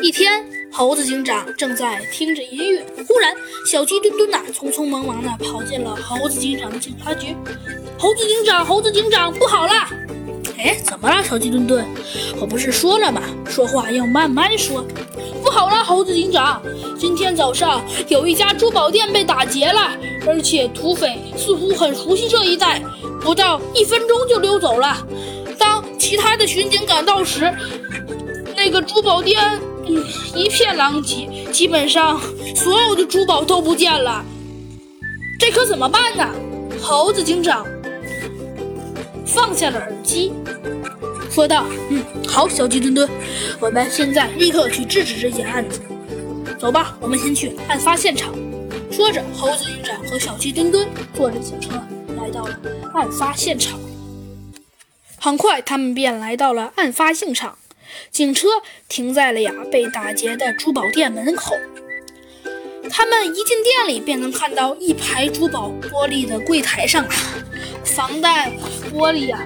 一天，猴子警长正在听着音乐，忽然，小鸡墩墩呐，匆匆忙忙的跑进了猴子警长的警察局。猴子警长，猴子警长，不好了！哎，怎么了，小鸡墩墩？我不是说了吗？说话要慢慢说。不好了，猴子警长，今天早上有一家珠宝店被打劫了，而且土匪似乎很熟悉这一带，不到一分钟就溜走了。当其他的巡警赶到时，那个珠宝店，嗯，一片狼藉，基本上所有的珠宝都不见了。这可怎么办呢？猴子警长放下了耳机，说道：“嗯，好，小鸡墩墩，我们现在立刻去制止这件案子。走吧，我们先去案发现场。”说着，猴子警长和小鸡墩墩坐着警车来到了案发现场。很快，他们便来到了案发现场。警车停在了呀被打劫的珠宝店门口。他们一进店里，便能看到一排珠宝玻璃的柜台上，防弹玻璃啊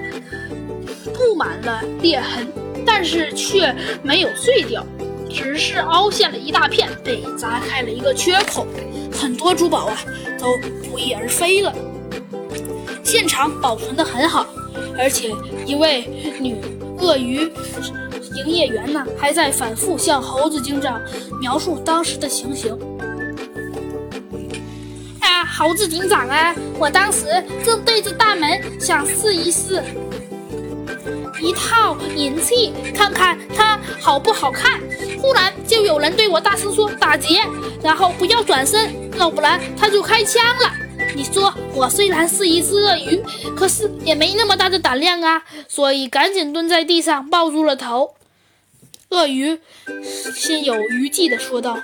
布满了裂痕，但是却没有碎掉，只是凹陷了一大片，被砸开了一个缺口，很多珠宝啊都不翼而飞了。现场保存得很好，而且一位女鳄鱼。营业员呢，还在反复向猴子警长描述当时的情形。啊，猴子警长啊，我当时正对着大门想试一试一套银器，看看它好不好看。忽然就有人对我大声说：“打劫！”然后不要转身，要不然他就开枪了。你说我虽然是一只鳄鱼，可是也没那么大的胆量啊，所以赶紧蹲在地上抱住了头。鳄鱼心有余悸地说道：“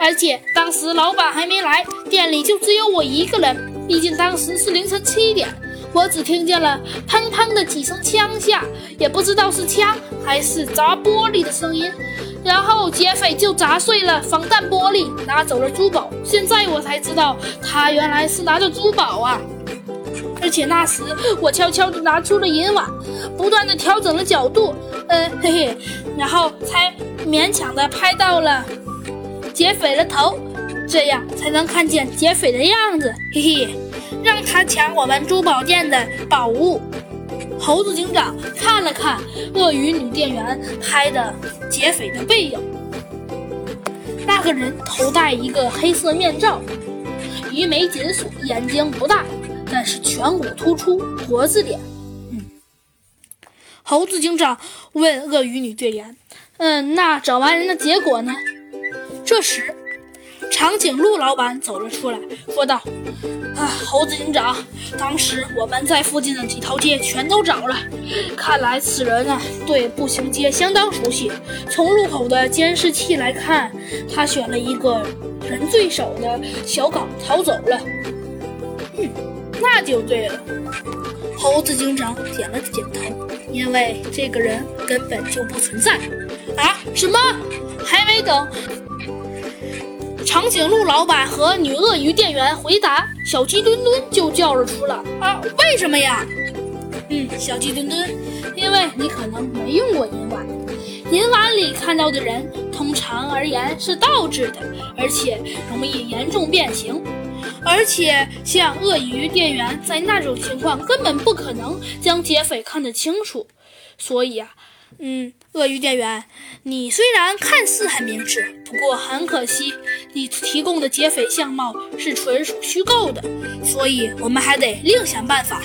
而且当时老板还没来，店里就只有我一个人。毕竟当时是凌晨七点，我只听见了砰砰的几声枪响，也不知道是枪还是砸玻璃的声音。然后劫匪就砸碎了防弹玻璃，拿走了珠宝。现在我才知道，他原来是拿着珠宝啊！而且那时我悄悄地拿出了银碗，不断地调整了角度。”嗯，嘿嘿，然后才勉强的拍到了劫匪的头，这样才能看见劫匪的样子，嘿嘿，让他抢我们珠宝店的宝物。猴子警长看了看鳄鱼女店员拍的劫匪的背影，那个人头戴一个黑色面罩，鱼眉紧锁，眼睛不大，但是颧骨突出，驼子脸。猴子警长问鳄鱼女队员：“嗯，那找完人的结果呢？”这时，长颈鹿老板走了出来，说道：“啊，猴子警长，当时我们在附近的几条街全都找了，看来此人啊对步行街相当熟悉。从路口的监视器来看，他选了一个人最少的小港逃走了。嗯，那就对了。”猴子警长点了点头。因为这个人根本就不存在啊！什么？还没等长颈鹿老板和女鳄鱼店员回答，小鸡墩墩就叫了出来啊！为什么呀？嗯，小鸡墩墩，因为你可能没用过银碗，银碗里看到的人，通常而言是倒置的，而且容易严重变形。而且，像鳄鱼店员在那种情况根本不可能将劫匪看得清楚，所以啊，嗯，鳄鱼店员，你虽然看似很明智，不过很可惜，你提供的劫匪相貌是纯属虚构的，所以我们还得另想办法。